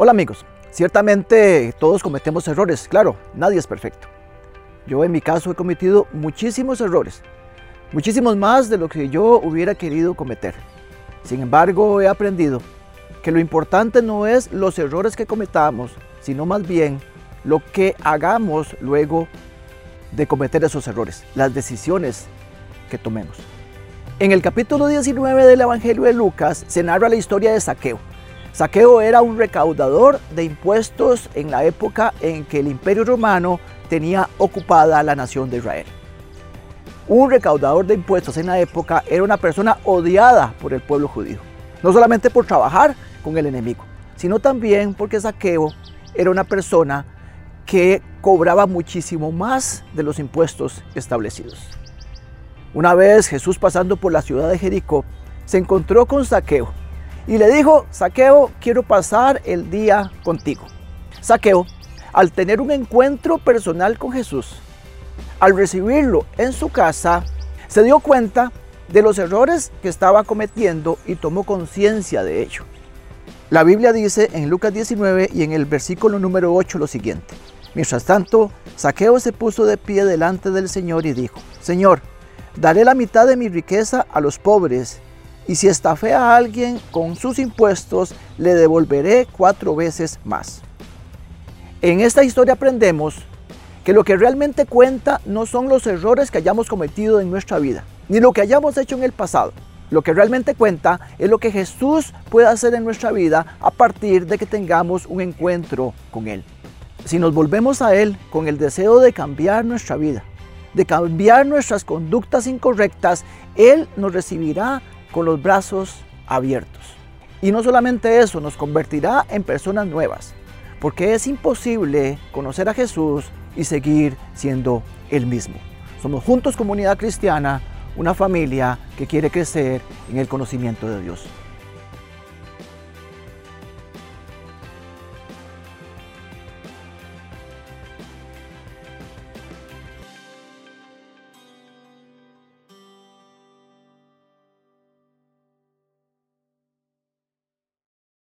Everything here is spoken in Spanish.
Hola amigos, ciertamente todos cometemos errores, claro, nadie es perfecto. Yo en mi caso he cometido muchísimos errores, muchísimos más de lo que yo hubiera querido cometer. Sin embargo, he aprendido que lo importante no es los errores que cometamos, sino más bien lo que hagamos luego de cometer esos errores, las decisiones que tomemos. En el capítulo 19 del Evangelio de Lucas se narra la historia de Saqueo. Saqueo era un recaudador de impuestos en la época en que el imperio romano tenía ocupada la nación de Israel. Un recaudador de impuestos en la época era una persona odiada por el pueblo judío, no solamente por trabajar con el enemigo, sino también porque Saqueo era una persona que cobraba muchísimo más de los impuestos establecidos. Una vez Jesús pasando por la ciudad de Jericó, se encontró con Saqueo y le dijo, Saqueo, quiero pasar el día contigo. Saqueo, al tener un encuentro personal con Jesús, al recibirlo en su casa, se dio cuenta de los errores que estaba cometiendo y tomó conciencia de ello. La Biblia dice en Lucas 19 y en el versículo número 8 lo siguiente. Mientras tanto, Saqueo se puso de pie delante del Señor y dijo, Señor, daré la mitad de mi riqueza a los pobres y si estafé a alguien con sus impuestos, le devolveré cuatro veces más. En esta historia aprendemos que lo que realmente cuenta no son los errores que hayamos cometido en nuestra vida, ni lo que hayamos hecho en el pasado. Lo que realmente cuenta es lo que Jesús puede hacer en nuestra vida a partir de que tengamos un encuentro con Él. Si nos volvemos a Él con el deseo de cambiar nuestra vida, de cambiar nuestras conductas incorrectas, Él nos recibirá con los brazos abiertos. Y no solamente eso, nos convertirá en personas nuevas, porque es imposible conocer a Jesús y seguir siendo el mismo. Somos juntos comunidad cristiana, una familia que quiere crecer en el conocimiento de Dios.